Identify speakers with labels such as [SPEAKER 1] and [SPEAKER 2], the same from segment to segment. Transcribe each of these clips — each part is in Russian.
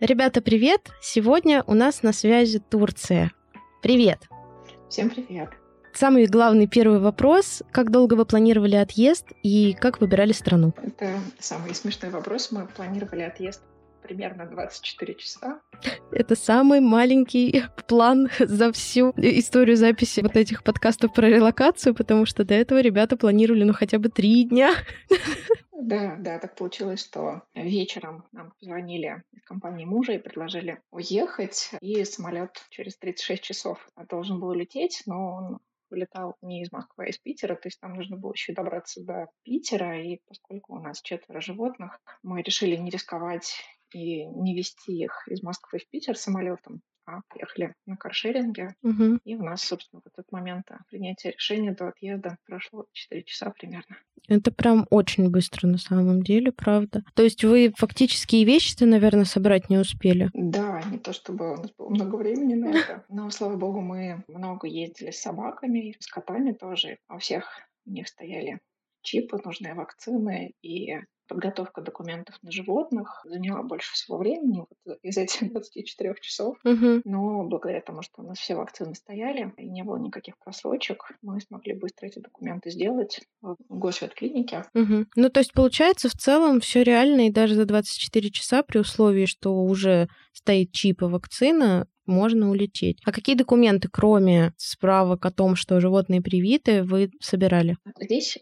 [SPEAKER 1] Ребята, привет! Сегодня у нас на связи Турция. Привет!
[SPEAKER 2] Всем привет!
[SPEAKER 1] Самый главный первый вопрос. Как долго вы планировали отъезд и как выбирали страну?
[SPEAKER 2] Это самый смешной вопрос. Мы планировали отъезд примерно 24 часа.
[SPEAKER 1] Это самый маленький план за всю историю записи вот этих подкастов про релокацию, потому что до этого ребята планировали ну хотя бы три дня.
[SPEAKER 2] Да, да, так получилось, что вечером нам позвонили из компании мужа и предложили уехать, и самолет через 36 часов должен был лететь, но он вылетал не из Москвы, а из Питера, то есть нам нужно было еще добраться до Питера, и поскольку у нас четверо животных, мы решили не рисковать и не везти их из Москвы в Питер самолетом, а поехали на каршеринге.
[SPEAKER 1] Угу.
[SPEAKER 2] И у нас, собственно, в этот момент принятия решения до отъезда прошло 4 часа примерно.
[SPEAKER 1] Это прям очень быстро на самом деле, правда. То есть вы фактически и вещи-то, наверное, собрать не успели?
[SPEAKER 2] Да, не то чтобы у нас было много времени на это. Но, слава богу, мы много ездили с собаками, с котами тоже. У всех у них стояли чипы, нужные вакцины, и подготовка документов на животных заняла больше всего времени вот из этих 24 часов.
[SPEAKER 1] Угу.
[SPEAKER 2] Но благодаря тому, что у нас все вакцины стояли и не было никаких просрочек, мы смогли быстро эти документы сделать в госветклинике.
[SPEAKER 1] Угу. Ну, то есть, получается, в целом все реально, и даже за 24 часа при условии, что уже стоит чип и вакцина, можно улететь. А какие документы, кроме справок о том, что животные привиты, вы собирали?
[SPEAKER 2] Здесь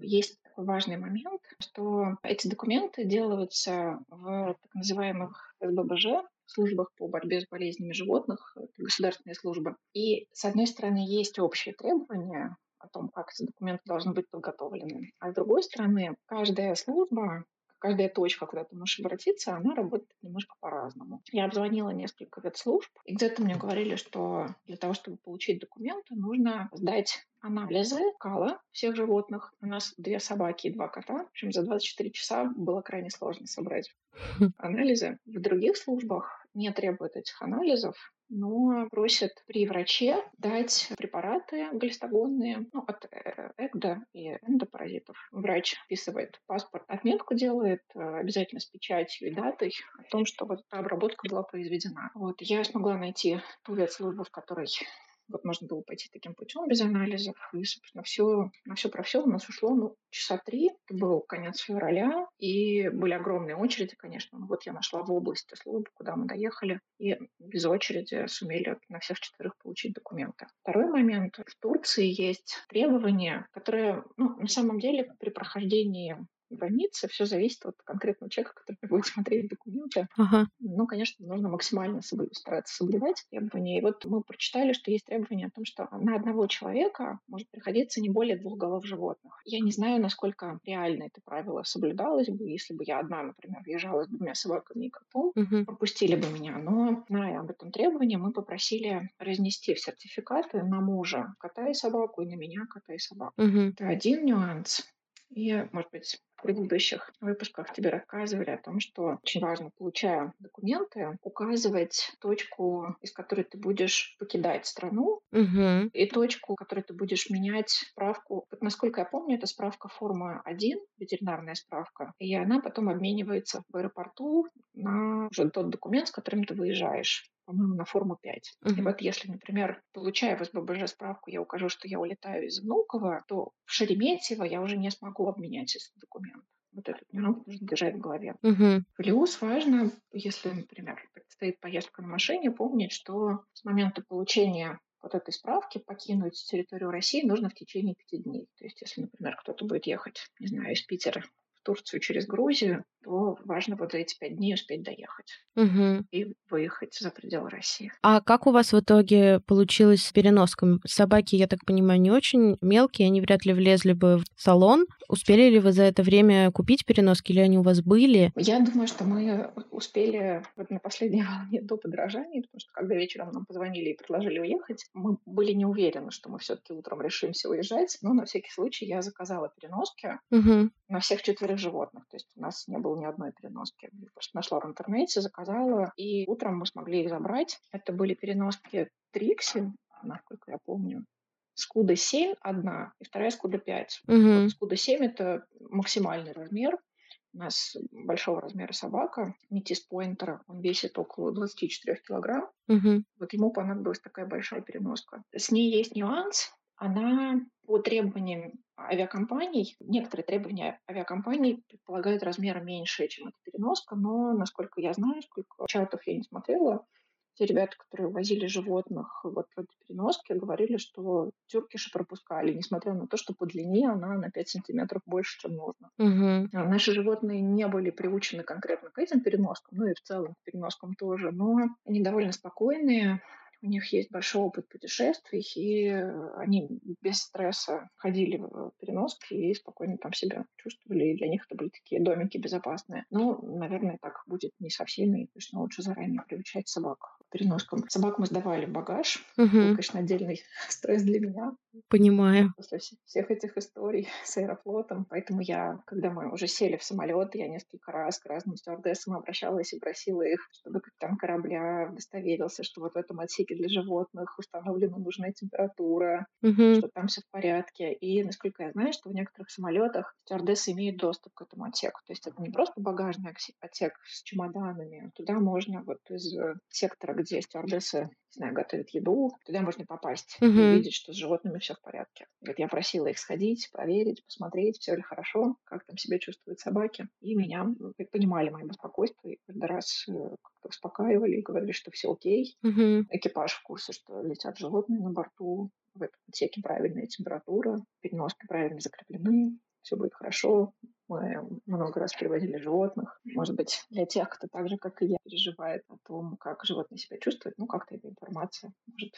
[SPEAKER 2] есть важный момент, что эти документы делаются в так называемых СББЖ, службах по борьбе с болезнями животных, государственные службы. И, с одной стороны, есть общие требования о том, как эти документы должны быть подготовлены. А с другой стороны, каждая служба каждая точка, куда ты можешь обратиться, она работает немножко по-разному. Я обзвонила несколько ветслужб, и где-то мне говорили, что для того, чтобы получить документы, нужно сдать анализы кала всех животных. У нас две собаки и два кота. В общем, за 24 часа было крайне сложно собрать анализы. В других службах не требуют этих анализов но просят при враче дать препараты глистогонные ну, от э, ЭГДа и эндопаразитов. Врач вписывает паспорт, отметку делает э, обязательно с печатью и датой о том, что вот эта обработка была произведена. Вот я смогла найти ту ветслужбу, в которой вот можно было пойти таким путем без анализов. И, собственно, все, на все про все у нас ушло ну, часа три. Это был конец февраля, и были огромные очереди, конечно. Ну, вот я нашла в области службы, куда мы доехали, и без очереди сумели на всех четверых получить документы. Второй момент. В Турции есть требования, которые, ну, на самом деле, при прохождении границы, все зависит от конкретного человека, который будет смотреть документы.
[SPEAKER 1] Ага.
[SPEAKER 2] Ну, конечно, нужно максимально стараться соблюдать требования. И вот мы прочитали, что есть требования о том, что на одного человека может приходиться не более двух голов животных. Я не знаю, насколько реально это правило соблюдалось бы, если бы я одна, например, въезжала с двумя собаками и котом,
[SPEAKER 1] угу.
[SPEAKER 2] пропустили бы меня. Но, зная об этом требовании, мы попросили разнести в сертификаты на мужа кота и собаку, и на меня кота и собаку.
[SPEAKER 1] Угу.
[SPEAKER 2] Это один нюанс. И, может быть, предыдущих выпусках тебе рассказывали о том, что очень важно, получая документы, указывать точку, из которой ты будешь покидать страну,
[SPEAKER 1] угу.
[SPEAKER 2] и точку, в которой ты будешь менять справку. Вот, насколько я помню, это справка форма 1, ветеринарная справка, и она потом обменивается в аэропорту на уже тот документ, с которым ты выезжаешь по-моему, на форму 5. Uh-huh. И вот если, например, получая в СББЖ справку, я укажу, что я улетаю из Внуково, то в Шереметьево я уже не смогу обменять этот документ. Вот этот нюанс нужно держать в голове.
[SPEAKER 1] Uh-huh.
[SPEAKER 2] Плюс важно, если, например, предстоит поездка на машине, помнить, что с момента получения вот этой справки покинуть территорию России нужно в течение пяти дней. То есть, если, например, кто-то будет ехать, не знаю, из Питера в Турцию через Грузию, то важно вот за эти пять дней успеть доехать
[SPEAKER 1] угу.
[SPEAKER 2] и выехать за пределы России.
[SPEAKER 1] А как у вас в итоге получилось с переноском? Собаки, я так понимаю, не очень мелкие, они вряд ли влезли бы в салон. Успели ли вы за это время купить переноски или они у вас были?
[SPEAKER 2] Я думаю, что мы успели вот на последней волне до подражания, потому что когда вечером нам позвонили и предложили уехать, мы были не уверены, что мы все-таки утром решимся уезжать, но на всякий случай я заказала переноски
[SPEAKER 1] угу.
[SPEAKER 2] на всех четверых животных. То есть у нас не было было ни одной переноски. Я просто нашла в интернете, заказала, и утром мы смогли их забрать. Это были переноски Трикси, насколько я помню. Скуда 7 одна, и вторая Скуда 5.
[SPEAKER 1] Угу.
[SPEAKER 2] Вот Скуда 7 это максимальный размер. У нас большого размера собака, метис поинтера, он весит около 24 килограмм.
[SPEAKER 1] Угу.
[SPEAKER 2] Вот ему понадобилась такая большая переноска. С ней есть нюанс. Она по требованиям авиакомпаний, некоторые требования авиакомпаний предполагают размера меньше, чем эта переноска, но, насколько я знаю, сколько чатов я не смотрела, те ребята, которые возили животных вот в этой переноске, говорили, что тюркиши пропускали, несмотря на то, что по длине она на 5 сантиметров больше, чем нужно.
[SPEAKER 1] Угу.
[SPEAKER 2] Наши животные не были приучены конкретно к этим переноскам, ну и в целом к переноскам тоже, но они довольно спокойные, у них есть большой опыт путешествий, и они без стресса ходили в переноски и спокойно там себя чувствовали, и для них это были такие домики безопасные. Но, наверное, так будет не со всеми, и, конечно, лучше заранее приучать собак к переноскам. Собак мы сдавали в багаж,
[SPEAKER 1] Угу.
[SPEAKER 2] был, конечно, отдельный стресс для меня,
[SPEAKER 1] Понимаю.
[SPEAKER 2] после всех этих историй с Аэрофлотом. Поэтому я, когда мы уже сели в самолет, я несколько раз к разным стюардессам обращалась и просила их, чтобы капитан корабля удостоверился, что вот в этом отсеке для животных установлена нужная температура,
[SPEAKER 1] Угу.
[SPEAKER 2] что там все в порядке. И, насколько я знаю, что в некоторых самолетах стюардессы имеют доступ к этому отсеку. То есть это не просто багажный отсек с чемоданами. Туда можно вот из э, сектора, где стюардессы не знаю, готовят еду, туда можно попасть и
[SPEAKER 1] Угу.
[SPEAKER 2] увидеть, что с животными все в порядке. Вот я просила их сходить, проверить, посмотреть, все ли хорошо, как там себя чувствуют собаки. И меня понимали мои беспокойства, и каждый раз э, как-то успокаивали и говорили, что все окей.
[SPEAKER 1] Угу.
[SPEAKER 2] Экипаж в курсе, что летят животные на борту, в этом отсеке правильная температура, переноски правильно закреплены, все будет хорошо. Мы много раз перевозили животных. Может быть, для тех, кто так же, как и я, переживает о том, как животные себя чувствуют, ну, как-то эта информация может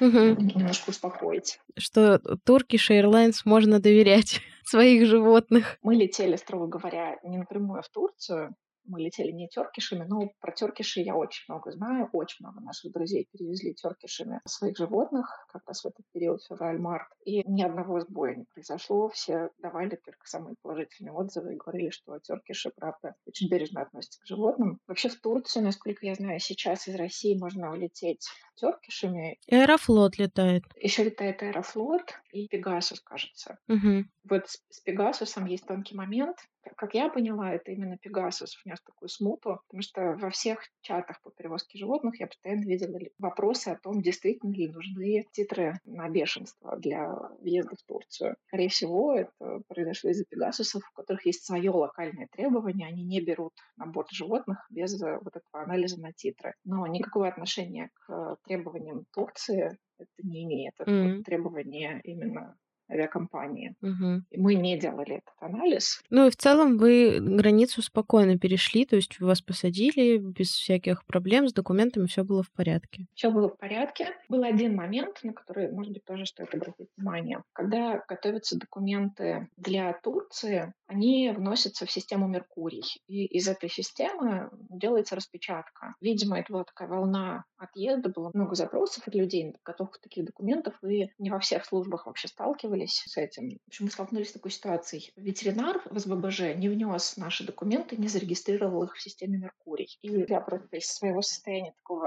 [SPEAKER 1] Угу.
[SPEAKER 2] немножко успокоить.
[SPEAKER 1] Что Turkish Airlines можно доверять своих животных.
[SPEAKER 2] Мы летели, строго говоря, не напрямую в Турцию, мы летели не теркишами, но про теркиши я очень много знаю. Очень много наших друзей перевезли теркишами своих животных как раз в этот период, февраль-март. И ни одного сбоя не произошло. Все давали только самые положительные отзывы и говорили, что теркиши, правда, очень бережно относятся к животным. Вообще в Турцию, насколько я знаю, сейчас из России можно улететь теркишами.
[SPEAKER 1] Аэрофлот летает.
[SPEAKER 2] Еще летает Аэрофлот и Пегасус, кажется.
[SPEAKER 1] Угу.
[SPEAKER 2] Вот с, с Пегасусом есть тонкий момент. Как- я поняла, это именно Пегасус внес такую смуту, потому что во всех чатах по перевозке животных я постоянно видела вопросы о том, действительно ли нужны титры на бешенство для въезда в Турцию. Скорее всего, это произошло из-за Пегасусов, у которых есть свое локальное требование, они не берут на борт животных без э, вот этого анализа на титры. Но никакого отношения к э, требованиям Турции это не имеет. Это
[SPEAKER 1] Мгм.
[SPEAKER 2] требования именно авиакомпании.
[SPEAKER 1] Угу.
[SPEAKER 2] И мы не делали этот анализ.
[SPEAKER 1] Ну и в целом вы границу спокойно перешли, то есть вас посадили без всяких проблем, с документами все было в порядке.
[SPEAKER 2] Все было в порядке. Был один момент, на который, может быть, тоже стоит обратить внимание. Когда готовятся документы для Турции, они вносятся в систему Меркурий. И из этой системы делается распечатка. Видимо, это была такая волна отъезда, было много запросов от людей на подготовку таких документов, и не во всех службах вообще сталкивались с этим. В общем, мы столкнулись с такой ситуацией. Ветеринар в СББЖ не внес наши документы, не зарегистрировал их в системе Меркурий. И я просто из своего состояния такого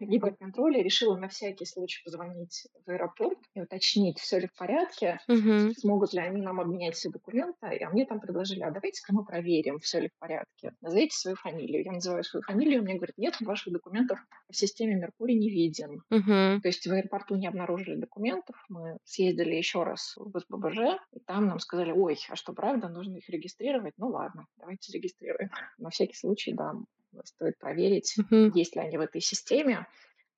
[SPEAKER 2] гиперконтроля решила на всякий случай позвонить в аэропорт и уточнить, все ли в порядке,
[SPEAKER 1] Угу.
[SPEAKER 2] смогут ли они нам обменять все документы. А мне там предложили, а давайте-ка мы проверим, все ли в порядке. Назовите свою фамилию. Я называю свою фамилию, мне говорят, нет, ваших документов в системе Меркурий не виден.
[SPEAKER 1] Угу.
[SPEAKER 2] То есть в аэропорту не обнаружили документов, мы съездили еще раз в СББЖ, и там нам сказали, ой, а что, правда, нужно их регистрировать? Ну ладно, давайте регистрируем. На всякий случай, да, стоит проверить,
[SPEAKER 1] Угу.
[SPEAKER 2] есть ли они в этой системе.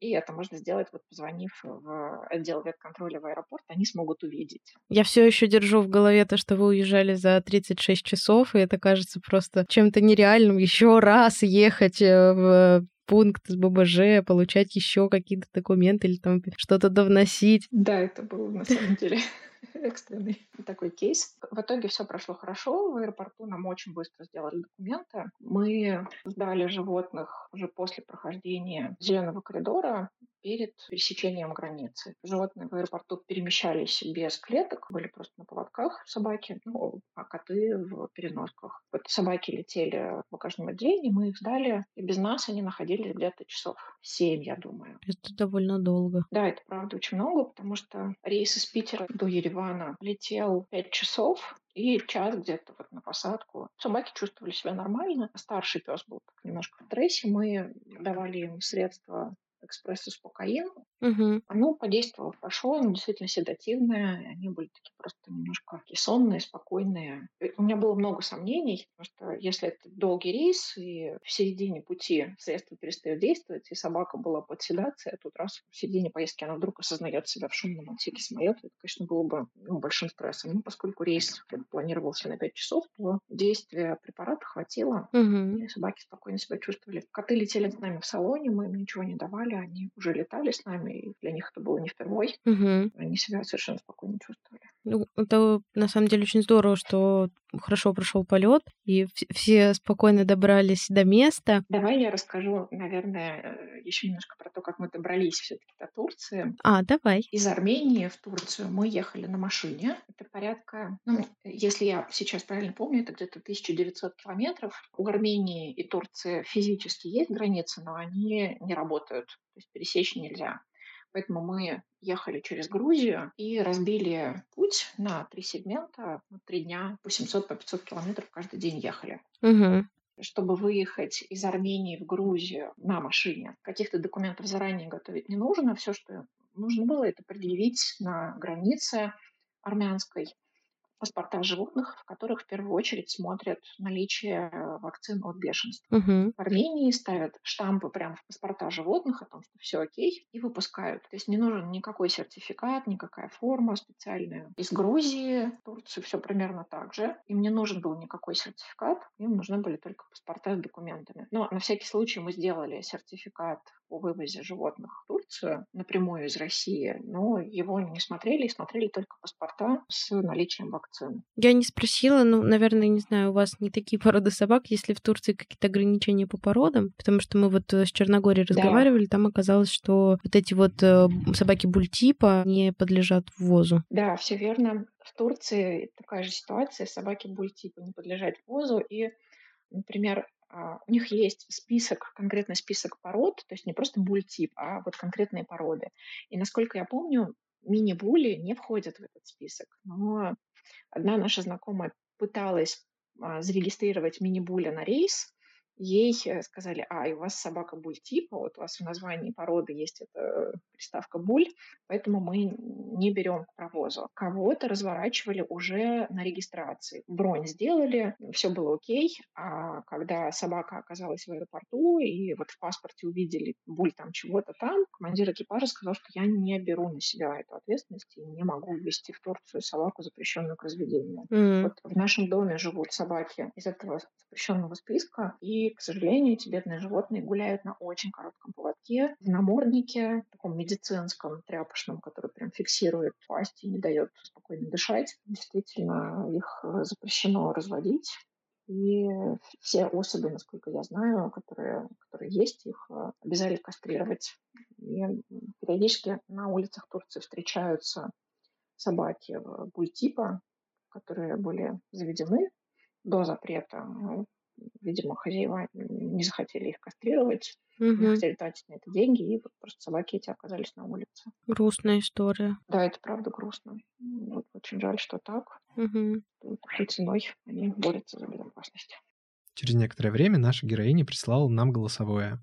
[SPEAKER 2] И это можно сделать, вот позвонив в отдел ветконтроля в аэропорт, они смогут увидеть.
[SPEAKER 1] Я все еще держу в голове то, что вы уезжали за 36 часов, и это кажется просто чем-то нереальным еще раз ехать э, в пункт с ББЖ, получать еще какие-то документы или там что-то довносить.
[SPEAKER 2] Да, это был на самом деле экстренный такой кейс. В итоге все прошло хорошо. В аэропорту нам очень быстро сделали документы. Мы сдали животных уже после прохождения зеленого коридора перед пересечением границы. Животные в аэропорту перемещались без клеток, были просто на поводках собаки, ну, а коты в переносках. Вот собаки летели в багажном отделении, мы их сдали, и без нас они находились где-то часов семь, я думаю.
[SPEAKER 1] Это довольно долго.
[SPEAKER 2] Да, это правда очень много, потому что рейс из Питера до Еревана летел 5 часов, и час где-то вот на посадку. Собаки чувствовали себя нормально. Старший пес был немножко в стрессе. Мы давали им средства экспресс-успокоин.
[SPEAKER 1] Угу.
[SPEAKER 2] Оно подействовало хорошо, оно действительно седативное. Они были такие просто немножко такие сонные, спокойные. У меня было много сомнений, потому что если это долгий рейс, и в середине пути средства перестают действовать, и собака была под седацией, а тут раз в середине поездки она вдруг осознает себя в шумном отсеке самолета, это, конечно, было бы ну, большим стрессом. Ну, поскольку рейс планировался на 5 часов, то действия препарата хватило,
[SPEAKER 1] угу.
[SPEAKER 2] и собаки спокойно себя чувствовали. Коты летели с нами в салоне, мы им ничего не давали, они уже летали с нами, и для них это было не впервой.
[SPEAKER 1] Угу.
[SPEAKER 2] Они себя совершенно спокойно чувствовали.
[SPEAKER 1] Ну, это на самом деле очень здорово, что хорошо прошел полет, и все спокойно добрались до места.
[SPEAKER 2] Давай я расскажу, наверное, э, еще немножко про то, как мы добрались все-таки до Турции.
[SPEAKER 1] А, давай.
[SPEAKER 2] Из Армении в Турцию мы ехали на машине. Это порядка, ну, если я сейчас правильно помню, это где-то 1900 километров. У Армении и Турции физически есть границы, но они не работают. То есть пересечь нельзя. Поэтому мы ехали через Грузию и разбили путь на три сегмента, три дня, по 700, по 500 километров каждый день ехали.
[SPEAKER 1] Угу.
[SPEAKER 2] Чтобы выехать из Армении в Грузию на машине, каких-то документов заранее готовить не нужно. Все, что нужно было, это предъявить на границе армянской паспорта животных, в которых в первую очередь смотрят наличие э, вакцин от бешенства.
[SPEAKER 1] Угу.
[SPEAKER 2] В Армении ставят штампы прямо в паспорта животных о том, что все окей, и выпускают. То есть не нужен никакой сертификат, никакая форма специальная. Из Грузии, в Турцию все примерно так же. Им не нужен был никакой сертификат, им нужны были только паспорта с документами. Но на всякий случай мы сделали сертификат о вывозе животных в Турцию напрямую из России, но его не смотрели, смотрели только паспорта с наличием вакцин.
[SPEAKER 1] Я не спросила, ну, наверное, не знаю, у вас не такие породы собак, есть ли в Турции какие-то ограничения по породам? Потому что мы вот э, с Черногорией разговаривали, да. там оказалось, что вот эти вот э, собаки бультипа не подлежат ввозу.
[SPEAKER 2] Да, все верно. В Турции такая же ситуация, собаки бультипа не подлежат ввозу, и Например, а, у них есть список, конкретный список пород, то есть не просто буль-тип, а вот конкретные породы. И насколько я помню, мини-були не входят в этот список. Но одна наша знакомая пыталась а, зарегистрировать мини-буля на рейс, ей э, сказали, а, и у вас собака буль-типа, вот у вас в названии породы есть эта приставка буль, поэтому мы не берем к провозу. Кого-то разворачивали уже на регистрации. Бронь сделали, все было окей, а когда собака оказалась в аэропорту и вот в паспорте увидели буль там чего-то там, командир экипажа сказал, что я не беру на себя эту ответственность и не могу ввести в Турцию собаку, запрещенную к разведению.
[SPEAKER 1] Mm.
[SPEAKER 2] Вот в нашем доме живут собаки из этого запрещенного списка, и к сожалению, эти бедные животные гуляют на очень коротком поводке, в наморднике, таком медицинском, тряпочном, который прям фиксирует пасть и не дает спокойно дышать. Действительно, их э, запрещено разводить. И все особи, насколько я знаю, которые, которые есть, их э, обязали кастрировать. И периодически на улицах Турции встречаются собаки бультипа, которые были заведены до запрета. Видимо, хозяева не захотели их кастрировать, угу. не хотели тратить на это деньги, и вот просто собаки эти оказались на улице.
[SPEAKER 1] Грустная история.
[SPEAKER 2] Да, это правда грустно. Вот, очень жаль, что так.
[SPEAKER 1] Угу.
[SPEAKER 2] Такой ценой они борются за безопасность.
[SPEAKER 3] Через некоторое время наша героиня прислала нам голосовое.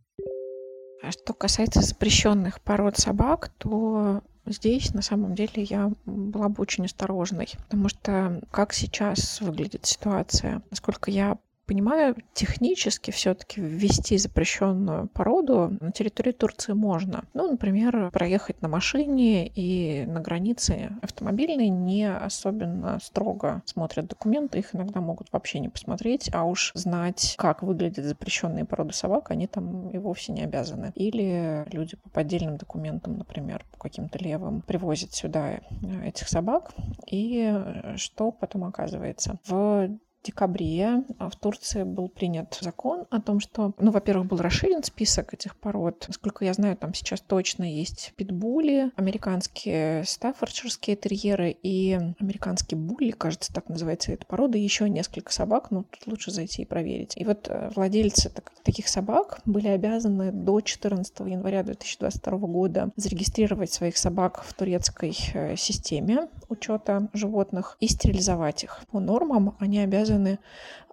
[SPEAKER 4] А что касается запрещенных пород собак, то здесь на самом деле я была бы очень осторожной, потому что как сейчас выглядит ситуация, насколько я понимаю, технически все-таки ввести запрещенную породу на территории Турции можно. Ну, например, проехать на машине и на границе автомобильной не особенно строго смотрят документы, их иногда могут вообще не посмотреть, а уж знать, как выглядят запрещенные породы собак, они там и вовсе не обязаны. Или люди по поддельным документам, например, по каким-то левым, привозят сюда этих собак. И что потом оказывается? В декабре в Турции был принят закон о том, что, ну, во-первых, был расширен список этих пород. Насколько я знаю, там сейчас точно есть питбули, американские стаффордширские терьеры и американские булли, кажется, так называется эта порода, еще несколько собак, ну, тут лучше зайти и проверить. И вот э, владельцы таких собак были обязаны до 14 января 2022 года зарегистрировать своих собак в турецкой э, системе учета животных и стерилизовать их. По нормам они обязаны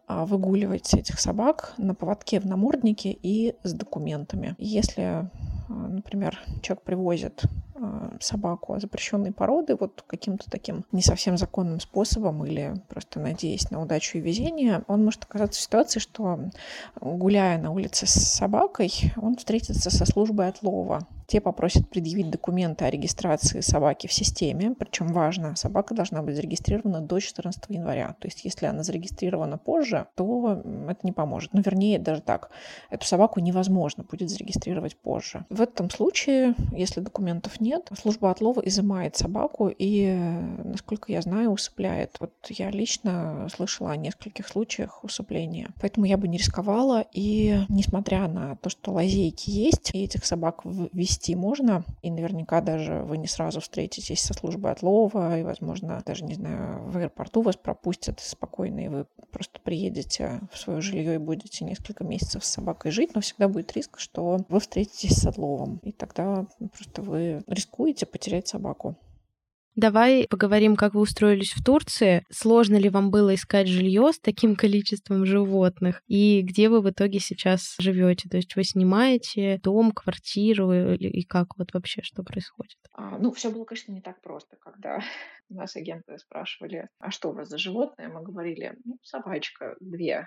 [SPEAKER 4] а, выгуливать этих собак на поводке в наморднике и с документами. Если, а, например, человек привозит а, собаку запрещенной породы вот каким-то таким не совсем законным способом или просто надеясь на удачу и везение, он может оказаться в ситуации, что гуляя на улице с собакой, он встретится со службой отлова те попросят предъявить документы о регистрации собаки в системе. Причем важно, собака должна быть зарегистрирована до 14 января. То есть если она зарегистрирована позже, то это не поможет. Ну, вернее, даже так. Эту собаку невозможно будет зарегистрировать позже. В этом случае, если документов нет, служба отлова изымает собаку и, насколько я знаю, усыпляет. Вот я лично слышала о нескольких случаях усыпления. Поэтому я бы не рисковала. И несмотря на то, что лазейки есть, и этих собак вести вести можно, и наверняка даже вы не сразу встретитесь со службой отлова, и, возможно, даже, не знаю, в аэропорту вас пропустят спокойно, и вы просто приедете в свое жилье и будете несколько месяцев с собакой жить, но всегда будет риск, что вы встретитесь с отловом, и тогда просто вы рискуете потерять собаку.
[SPEAKER 1] Давай поговорим, как вы устроились в Турции. Сложно ли вам было искать жилье с таким количеством животных? И где вы в итоге сейчас живете? То есть вы снимаете дом, квартиру и как вот вообще что происходит?
[SPEAKER 2] А, ну, все было, конечно, не так просто, когда нас агенты спрашивали, а что у вас за животное? Мы говорили, ну, собачка две,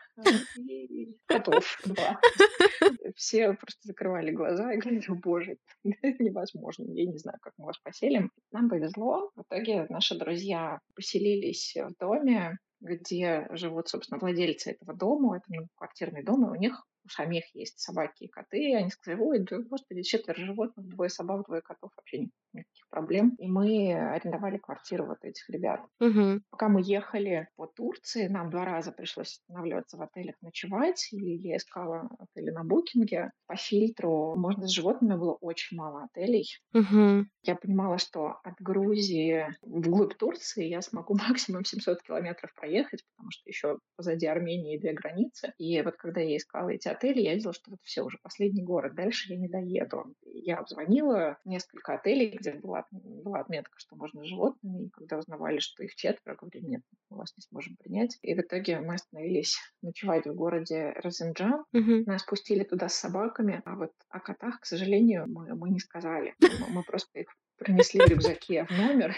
[SPEAKER 2] и котов два. Все просто закрывали глаза и говорили, боже, невозможно, я не знаю, как мы вас поселим. Нам повезло, в итоге наши друзья поселились в доме, где живут, собственно, владельцы этого дома, это квартирный дом, и у них у самих есть собаки и коты, и они сказали, ой, да, господи, четверо животных, двое собак, двое котов, вообще никаких проблем. И мы арендовали квартиру вот этих ребят.
[SPEAKER 1] Угу.
[SPEAKER 2] Пока мы ехали по Турции, нам два раза пришлось останавливаться в отелях ночевать, или я искала отели на букинге. По фильтру можно с животными было очень мало отелей.
[SPEAKER 1] Угу.
[SPEAKER 2] Я понимала, что от Грузии вглубь Турции я смогу максимум 700 километров проехать, потому что еще позади Армении две границы. И вот когда я искала эти отели, я видела, что вот все, уже последний город, дальше я не доеду. Я обзвонила несколько отелей, где была, была отметка, что можно с животными, и когда узнавали, что их четверо, говорили, нет, мы вас не сможем принять. И в итоге мы остановились ночевать в городе Розенджан.
[SPEAKER 1] Угу.
[SPEAKER 2] Нас пустили туда с собаками, а вот о котах, к сожалению, мы, мы не сказали. Мы, мы просто их принесли в рюкзаке в номер,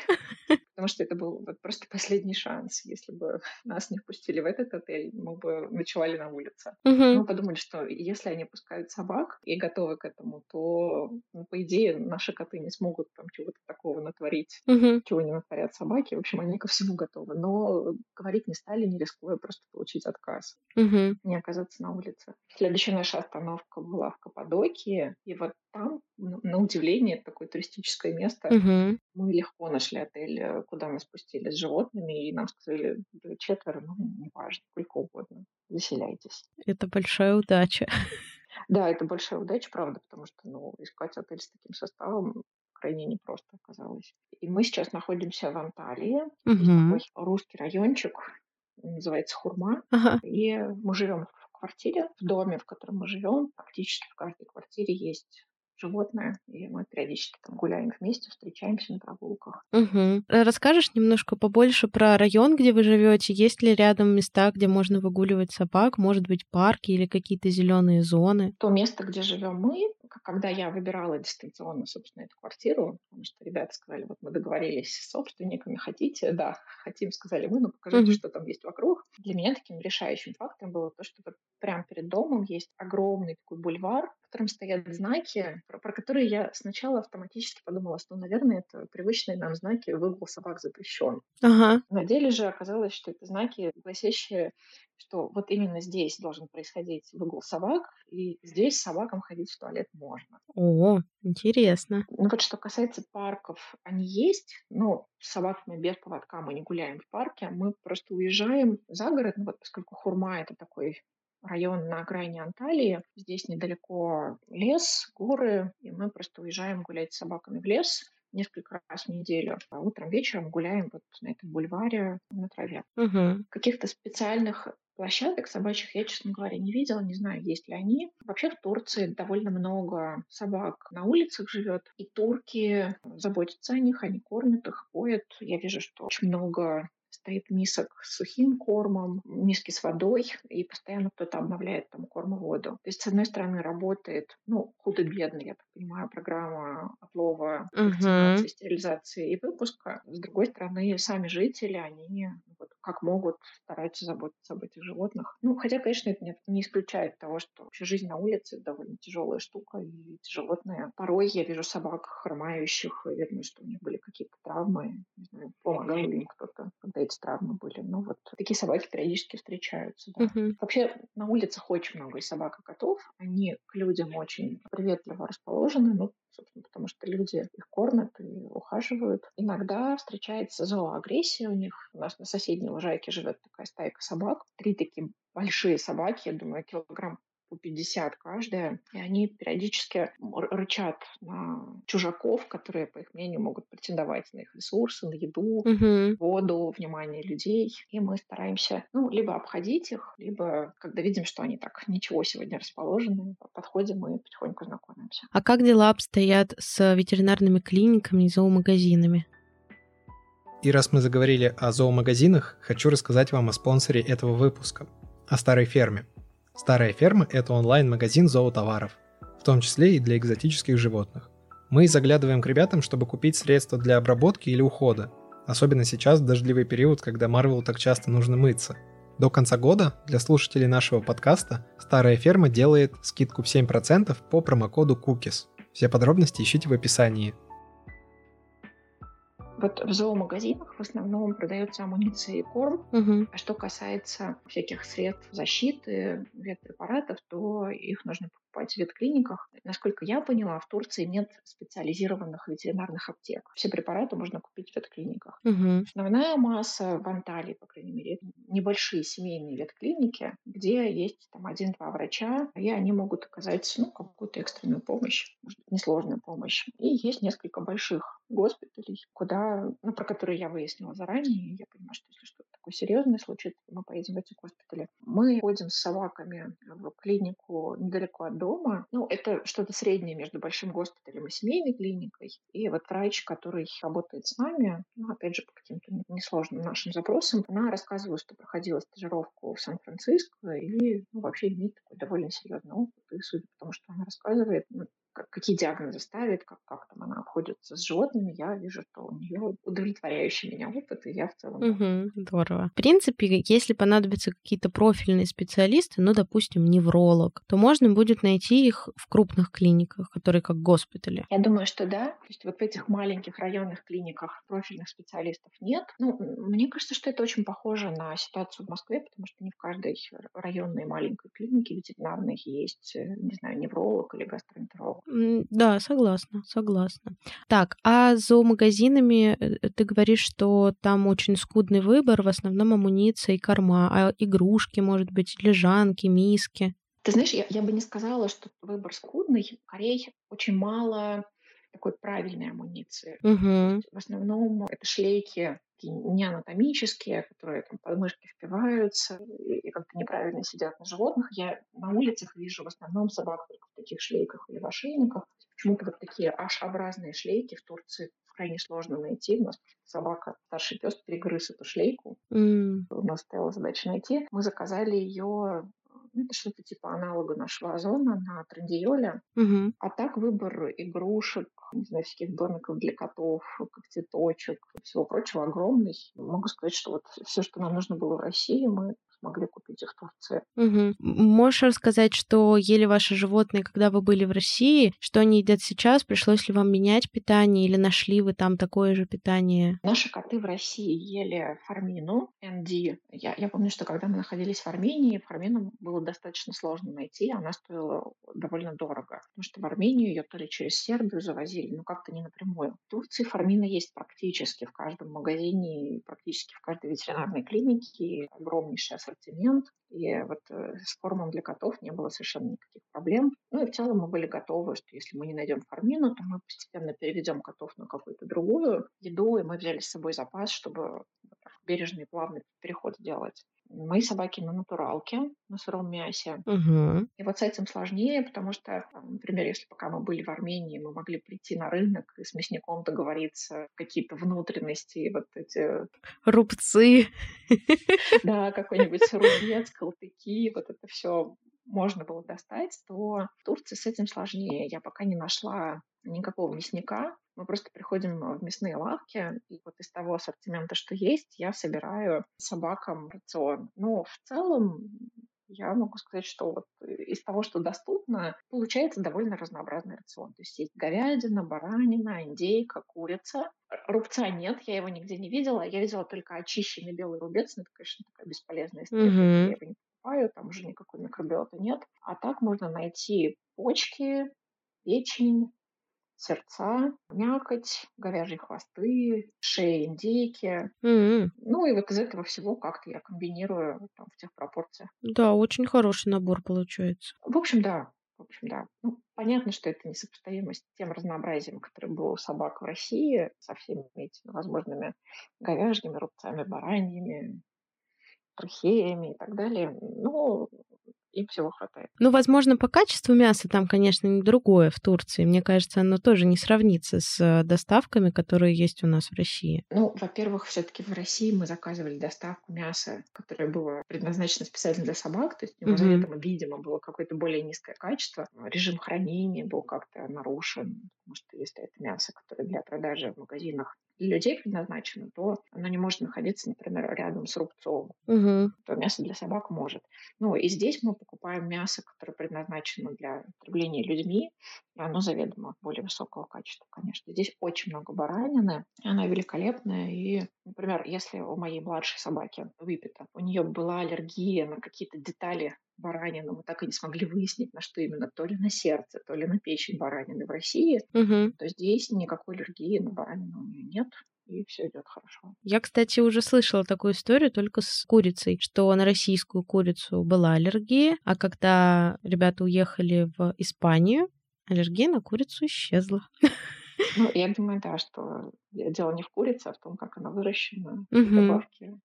[SPEAKER 2] потому что это был вот просто последний шанс. Если бы нас не впустили в этот отель, мы бы ночевали на улице.
[SPEAKER 1] Uh-huh.
[SPEAKER 2] Мы подумали, что если они пускают собак и готовы к этому, то, ну, по идее, наши коты не смогут там чего-то такого натворить,
[SPEAKER 1] uh-huh.
[SPEAKER 2] чего не натворят собаки. В общем, они ко всему готовы. Но говорить не стали, не рискуя просто получить отказ,
[SPEAKER 1] uh-huh.
[SPEAKER 2] не оказаться на улице. Следующая наша остановка была в Каппадокии, и вот там, на удивление, такое туристическое место.
[SPEAKER 1] Угу.
[SPEAKER 2] Мы легко нашли отель, э, куда мы спустились с животными, и нам сказали, да, четверо, ну, неважно, сколько угодно, заселяйтесь.
[SPEAKER 1] Это большая удача.
[SPEAKER 2] Да, это большая удача, правда, потому что, ну, искать отель с таким составом крайне непросто оказалось. И мы сейчас находимся в Анталии,
[SPEAKER 1] угу.
[SPEAKER 2] такой русский райончик, называется Хурма,
[SPEAKER 1] ага.
[SPEAKER 2] и мы живем в квартире, в доме, в котором мы живем. Практически в каждой квартире есть животное, и мы периодически там гуляем вместе, встречаемся на прогулках.
[SPEAKER 1] Угу. Расскажешь немножко побольше про район, где вы живете? Есть ли рядом места, где можно выгуливать собак? Может быть, парки или какие-то зеленые зоны?
[SPEAKER 2] То место, где живем мы, когда я выбирала дистанционно, собственно, эту квартиру, потому что ребята сказали, вот мы договорились с собственниками, хотите? Да, хотим, сказали мы, ну покажите, mm-hmm. что там есть вокруг. Для меня таким решающим фактором было то, что прямо перед домом есть огромный такой бульвар, в котором стоят знаки, про, про которые я сначала автоматически подумала, что, наверное, это привычные нам знаки «выгул собак запрещен».
[SPEAKER 1] Ага.
[SPEAKER 2] На деле же оказалось, что это знаки, гласящие, что вот именно здесь должен происходить выгул собак, и здесь собакам ходить в туалет можно.
[SPEAKER 1] О, интересно.
[SPEAKER 2] Ну вот что касается парков, они есть, но с собаками без поводка мы не гуляем в парке, мы просто уезжаем за город, ну вот поскольку Хурма — это такой район на окраине Анталии. Здесь недалеко лес, горы, и мы просто уезжаем гулять с собаками в лес несколько раз в неделю. А утром, вечером гуляем вот на этом бульваре на траве.
[SPEAKER 1] Угу.
[SPEAKER 2] Каких-то специальных площадок собачьих я, честно говоря, не видела, не знаю, есть ли они. Вообще в Турции довольно много собак на улицах живет, и турки заботятся о них, они кормят их, поят. Я вижу, что очень много стоит мисок с сухим кормом, миски с водой, и постоянно кто-то обновляет там корм и воду. То есть, с одной стороны, работает, ну, худо-бедно, я так понимаю, программа отлова, вакцинации, стерилизации и выпуска. С другой стороны, сами жители, они вот, как могут стараются заботиться об этих животных. Ну, хотя, конечно, это не, исключает того, что вообще жизнь на улице довольно тяжелая штука, и эти животные. Порой я вижу собак хромающих, и видно, что у них были какие-то травмы, не знаю, помогал ли им кто-то, когда эти травмы были. Ну вот такие собаки периодически встречаются. Да.
[SPEAKER 1] Uh-huh.
[SPEAKER 2] Вообще на улицах очень много и собак, и котов. Они к людям очень приветливо расположены, ну, собственно, потому что люди их кормят и ухаживают. Иногда встречается зооагрессия у них. У нас на соседней лужайке живет такая стайка собак. Три такие большие собаки, я думаю, килограмм по 50 каждая, и они периодически рычат на чужаков, которые, по их мнению, могут претендовать на их ресурсы, на еду,
[SPEAKER 1] угу.
[SPEAKER 2] воду, внимание людей. И мы стараемся, ну, либо обходить их, либо, когда видим, что они так ничего сегодня расположены, подходим и потихоньку знакомимся.
[SPEAKER 1] А как дела обстоят с ветеринарными клиниками и зоомагазинами?
[SPEAKER 3] И раз мы заговорили о зоомагазинах, хочу рассказать вам о спонсоре этого выпуска, о старой ферме – Старая ферма – это онлайн-магазин зоотоваров, в том числе и для экзотических животных. Мы заглядываем к ребятам, чтобы купить средства для обработки или ухода, особенно сейчас в дождливый период, когда Марвел так часто нужно мыться. До конца года для слушателей нашего подкаста Старая ферма делает скидку в 7% по промокоду COOKIES. Все подробности ищите в описании.
[SPEAKER 2] Вот в зоомагазинах в основном продается амуниция и корм.
[SPEAKER 1] Угу.
[SPEAKER 2] А что касается всяких средств защиты, ветпрепаратов, то их нужно покупать в ветклиниках. Насколько я поняла, в Турции нет специализированных ветеринарных аптек. Все препараты можно купить в ветклиниках.
[SPEAKER 1] Угу.
[SPEAKER 2] Основная масса в Анталии, по крайней мере, небольшие семейные ветклиники, где есть там один-два врача, и они могут оказать ну, какую-то экстренную помощь, может быть, несложную помощь. И есть несколько больших госпиталей, куда, ну, про которые я выяснила заранее, и я понимаю, что если что-то такое серьезное случится, мы поедем в эти госпитали. Мы ходим с собаками в клинику недалеко от дома. Ну, это что-то среднее между большим госпиталем и семейной клиникой. И вот врач, который работает с нами, ну, опять же, по каким-то несложным нашим запросам, она рассказывала, что проходила стажировку в Сан-Франциско и ну, вообще имеет такой довольно серьезный опыт. И судя по тому, что она рассказывает, ну, какие диагнозы ставит, как, как там она обходится с животными, я вижу, что у нее удовлетворяющий меня опыт, и я в целом...
[SPEAKER 1] Угу, здорово. В принципе, если понадобятся какие-то профильные специалисты, ну, допустим, невролог, то можно будет найти их в крупных клиниках, которые как госпитали.
[SPEAKER 2] Я думаю, что да. То есть вот в этих маленьких районных клиниках профильных специалистов нет. Ну, мне кажется, что это очень похоже на ситуацию в Москве, потому что не в каждой районной маленькой клинике ветеринарной есть, э, не знаю, невролог или гастроэнтеролог.
[SPEAKER 1] Да, согласна, согласна. Так, а зоомагазинами э, ты говоришь, что там очень скудный выбор, в основном амуниция и корма, а игрушки, может быть, лежанки, миски?
[SPEAKER 2] Ты знаешь, я, я бы не сказала, что выбор скудный. Корей очень мало такой правильной амуниции.
[SPEAKER 1] Угу.
[SPEAKER 2] В основном это шлейки не анатомические, которые там под мышки впиваются и как-то неправильно сидят на животных. Я на улицах вижу в основном собак только в таких шлейках или в ошейниках. Почему-то вот такие H-образные шлейки в Турции крайне сложно найти. У нас собака, старший пес, перегрыз эту шлейку.
[SPEAKER 1] Mm.
[SPEAKER 2] У нас стояла задача найти. Мы заказали ее ну, это что-то типа аналога нашего озона на трендиоле.
[SPEAKER 1] Угу.
[SPEAKER 2] А так выбор игрушек, не знаю, всяких домиков для котов, когтеточек, всего прочего огромный. Могу сказать, что вот все, что нам нужно было в России, мы смогли купить их в Турции.
[SPEAKER 1] Угу. Можешь рассказать, что ели ваши животные, когда вы были в России? Что они едят сейчас? Пришлось ли вам менять питание или нашли вы там такое же питание?
[SPEAKER 2] Наши коты в России ели фармину, ND. Я, я помню, что когда мы находились в Армении, фармину было достаточно сложно найти, она стоила довольно дорого. Потому что в Армению ее то ли через Сербию завозили, но как-то не напрямую. В Турции фармина есть практически в каждом магазине, практически в каждой ветеринарной клинике. Огромнейший ассортимент. И вот э, с кормом для котов не было совершенно никаких проблем. Ну и в целом мы были готовы, что если мы не найдем фармину, то мы постепенно переведем котов на какую-то другую еду, и мы взяли с собой запас, чтобы бережный плавный переход сделать. Мои собаки на натуралке, на сыром мясе.
[SPEAKER 1] Угу.
[SPEAKER 2] И вот с этим сложнее, потому что, например, если пока мы были в Армении, мы могли прийти на рынок и с мясником договориться какие-то внутренности, вот эти...
[SPEAKER 1] Рубцы.
[SPEAKER 2] Да, какой-нибудь рубец, колтыки, вот это все можно было достать, то в Турции с этим сложнее. Я пока не нашла никакого мясника, мы просто приходим в мясные лавки, и вот из того ассортимента, что есть, я собираю собакам рацион. Но в целом я могу сказать, что вот из того, что доступно, получается довольно разнообразный рацион. То есть есть говядина, баранина, индейка, курица. Рубца нет, я его нигде не видела. Я видела только очищенный белый рубец, но это, конечно, такая бесполезная история.
[SPEAKER 1] Мгм.
[SPEAKER 2] Я его не покупаю, там уже никакой микробиоты нет. А так можно найти почки, печень, сердца, мякоть, говяжьи хвосты, шеи индейки.
[SPEAKER 1] М,
[SPEAKER 2] Ну и вот из этого всего как-то я комбинирую там, в тех пропорциях.
[SPEAKER 1] Да, очень хороший набор получается.
[SPEAKER 2] В общем, да. В общем, да. Ну, понятно, что это несопоставимо с тем разнообразием, которое было у собак в России, со всеми этими возможными говяжьими рубцами, бараньими, трахеями и так далее. Но им всего хватает.
[SPEAKER 1] Ну, возможно, по качеству мяса там, конечно, другое в Турции. Мне кажется, оно тоже не сравнится с э, доставками, которые есть у нас в России.
[SPEAKER 2] Ну, во-первых, все-таки в России мы заказывали доставку мяса, которое было предназначено специально для собак, то есть у него
[SPEAKER 1] Мгм.
[SPEAKER 2] заведомо, видимо, было какое-то более низкое качество. Режим хранения был как-то нарушен, потому что если это мясо, которое для продажи в магазинах для людей предназначено, то оно не может находиться, например, рядом с рубцом.
[SPEAKER 1] Мгм.
[SPEAKER 2] То мясо для собак может. Ну и здесь мы покупаем мясо, которое предназначено для потребления людьми, и оно заведомо более высокого качества, конечно. Здесь очень много баранины, и она великолепная. И, например, если у моей младшей собаки выпито, у нее была аллергия на какие-то детали баранины, мы так и не смогли выяснить, на что именно, то ли на сердце, то ли на печень баранины в России,
[SPEAKER 1] Мгм.
[SPEAKER 2] то здесь никакой аллергии на баранину у нее нет, и все идет хорошо.
[SPEAKER 1] Я, кстати, уже слышала такую историю только с курицей, что на российскую курицу была аллергия, а когда ребята уехали в Испанию, аллергия на курицу исчезла.
[SPEAKER 2] Ну, я думаю, да, что дело не в курице, а в том, как она выращена,
[SPEAKER 1] Мгм.
[SPEAKER 2] добавки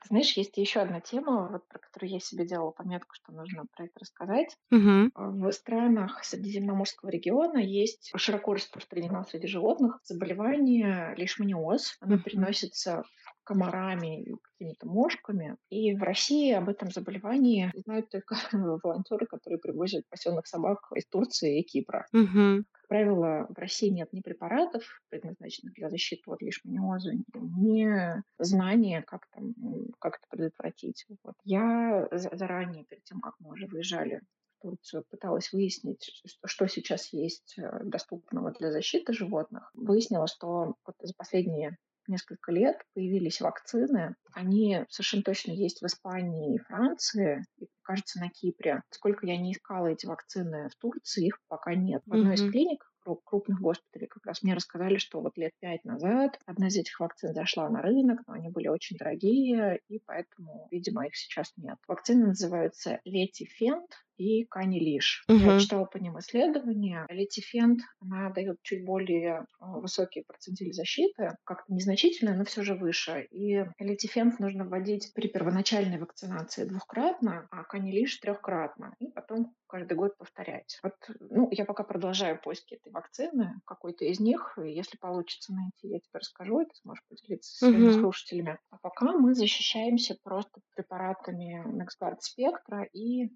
[SPEAKER 2] Ты знаешь, есть еще одна тема, вот, про которую я себе делала пометку, что нужно про это рассказать.
[SPEAKER 1] Мгм.
[SPEAKER 2] В странах Средиземноморского региона есть широко распространено среди животных заболевание лишманиоз. Оно
[SPEAKER 1] Мгм.
[SPEAKER 2] переносится комарами какими-то мошками. И в России об этом заболевании знают только волонтеры, которые привозят пасенных собак из Турции и Кипра.
[SPEAKER 1] Мгм.
[SPEAKER 2] Как правило, в России нет ни препаратов, предназначенных для защиты от лишманиоза, ни знания, как, там, как это предотвратить. Вот. Я за- заранее, перед тем, как мы уже выезжали в Турцию, пыталась выяснить, что- что сейчас есть э, доступного для защиты животных. Выяснила, что вот за последние несколько лет появились вакцины. Они совершенно точно есть в Испании и Франции, и, кажется, на Кипре. Сколько я не искала эти вакцины в Турции, их пока нет. В одной из клиник кру- крупных госпиталей как раз мне рассказали, что вот лет пять назад одна из этих вакцин зашла на рынок, но они были очень дорогие, и поэтому, видимо, их сейчас нет. Вакцины называются Летифент и Канилиш. Я
[SPEAKER 1] Мгм.
[SPEAKER 2] читала по ним исследования. Летифент, она дает чуть более э, высокий процентиль защиты, как-то незначительно, но все же выше. И летифент нужно вводить при первоначальной вакцинации двухкратно, а канилиш трехкратно. И потом каждый год повторять. Вот, ну, я пока продолжаю поиски этой вакцины, какой-то из них. Если получится найти, я тебе расскажу, и ты сможешь поделиться со своими
[SPEAKER 1] Мгм.
[SPEAKER 2] слушателями. А пока мы защищаемся просто препаратами NexGard Spectra и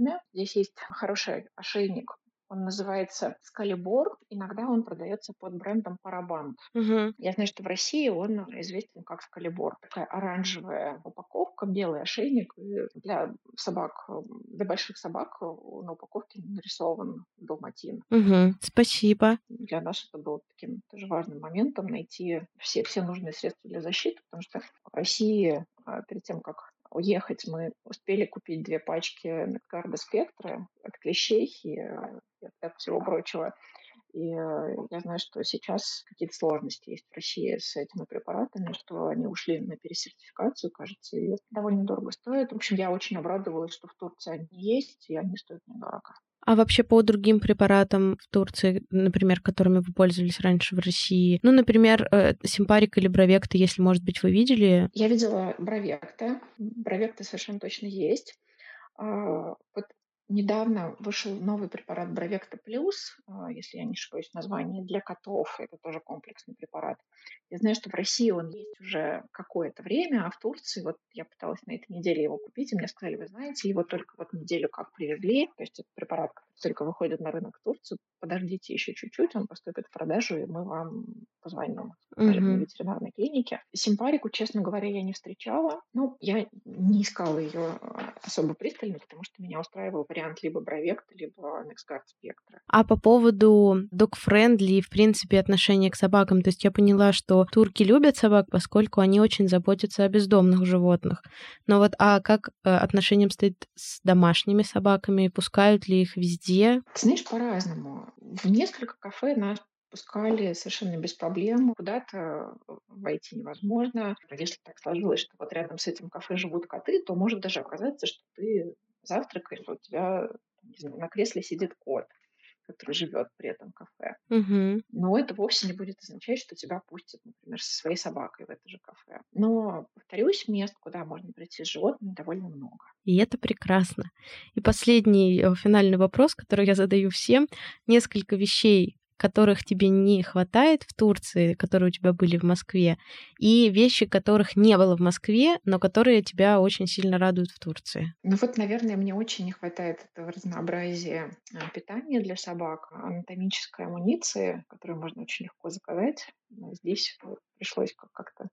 [SPEAKER 2] ошейниками. Здесь есть хороший ошейник Он называется Скалибор. Иногда он продается под брендом Парабант.
[SPEAKER 1] Угу.
[SPEAKER 2] Я знаю, что в России он известен как Скалибор. Такая оранжевая упаковка, белый ошейник. И для собак, для больших собак на упаковке нарисован далматин.
[SPEAKER 1] Угу. Спасибо.
[SPEAKER 2] Для нас это было таким тоже важным моментом найти все, все нужные средства для защиты, потому что в России а, перед тем, как уехать, мы успели купить две пачки Медгарда Спектра от клещей и, от всего прочего. И э, я знаю, что сейчас какие-то сложности есть в России с этими препаратами, что они ушли на пересертификацию, кажется, и довольно дорого стоит. В общем, я очень обрадовалась, что в Турции они есть, и они стоят недорого.
[SPEAKER 1] А вообще по другим препаратам в Турции, например, которыми вы пользовались раньше в России, ну, например, э, симпарик или бровекта, если, может быть, вы видели?
[SPEAKER 2] Я видела бровекта. Бровекта совершенно точно есть. А, вот Недавно вышел новый препарат Бровекта Плюс, а, если я не ошибаюсь, название для котов. Это тоже комплексный препарат. Я знаю, что в России он есть уже какое-то время, а в Турции, вот я пыталась на этой неделе его купить, и мне сказали, вы знаете, его только вот неделю как привезли, то есть этот препарат только выходит на рынок Турции, подождите еще чуть-чуть, он поступит в продажу, и мы вам позвоним в uh-huh. ветеринарной клинике. Симпарику, честно говоря, я не встречала. Ну, я не искала ее а, особо пристально, потому что меня устраивал вариант либо Бровекта, либо Nexgard Spectra.
[SPEAKER 1] А по поводу dog-friendly и, в принципе, отношения к собакам, то есть я поняла, что турки любят собак, поскольку они очень заботятся о бездомных животных. Но вот, а как э, отношением стоит с домашними собаками? Пускают ли их везде?
[SPEAKER 2] Ты знаешь, по-разному. В несколько кафе нас пускали совершенно без проблем. Куда-то войти невозможно. Если так сложилось, что вот рядом с этим кафе живут коты, то может даже оказаться, что ты завтракаешь, у тебя знаю, на кресле сидит кот который живет при этом кафе.
[SPEAKER 1] Угу.
[SPEAKER 2] Но это вовсе не будет означать, что тебя пустят, например, со своей собакой в это же кафе. Но, повторюсь, мест, куда можно прийти с животными, довольно много.
[SPEAKER 1] И это прекрасно. И последний э, финальный вопрос, который я задаю всем. Несколько вещей, которых тебе не хватает в Турции, которые у тебя были в Москве, и вещи, которых не было в Москве, но которые тебя очень сильно радуют в Турции?
[SPEAKER 2] Ну вот, наверное, мне очень не хватает этого разнообразия а, питания для собак, анатомической амуниции, которую можно очень легко заказать. Здесь пришлось как-то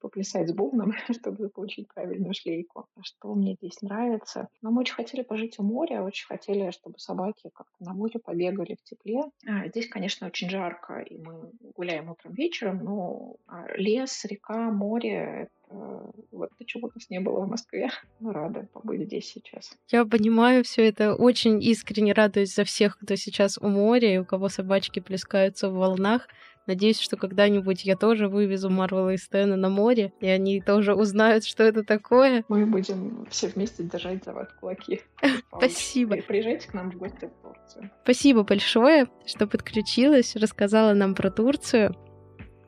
[SPEAKER 2] поплясать с бубном, чтобы получить правильную шлейку. Что мне здесь нравится? Но мы очень хотели пожить у моря, очень хотели, чтобы собаки как-то на море побегали в тепле. А, здесь, конечно, очень жарко, и мы гуляем утром вечером, но а, лес, река, море — это вот чего у нас не было в Москве. Мы рады побыть здесь сейчас.
[SPEAKER 1] Я понимаю все это. Очень искренне радуюсь за всех, кто сейчас у моря и у кого собачки плескаются в волнах. Надеюсь, что когда-нибудь я тоже вывезу Марвела и Стэна на море, и они тоже узнают, что это такое.
[SPEAKER 2] Мы будем все вместе держать за вас кулаки.
[SPEAKER 1] Спасибо.
[SPEAKER 2] Приезжайте к нам в гости в Турцию.
[SPEAKER 1] Спасибо большое, что подключилась, рассказала нам про Турцию.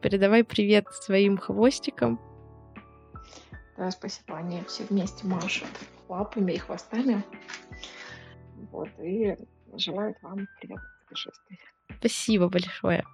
[SPEAKER 1] Передавай привет своим хвостикам.
[SPEAKER 2] Да, спасибо. Они все вместе машут лапами и хвостами. Вот, и желают вам приятных путешествий.
[SPEAKER 1] Спасибо большое.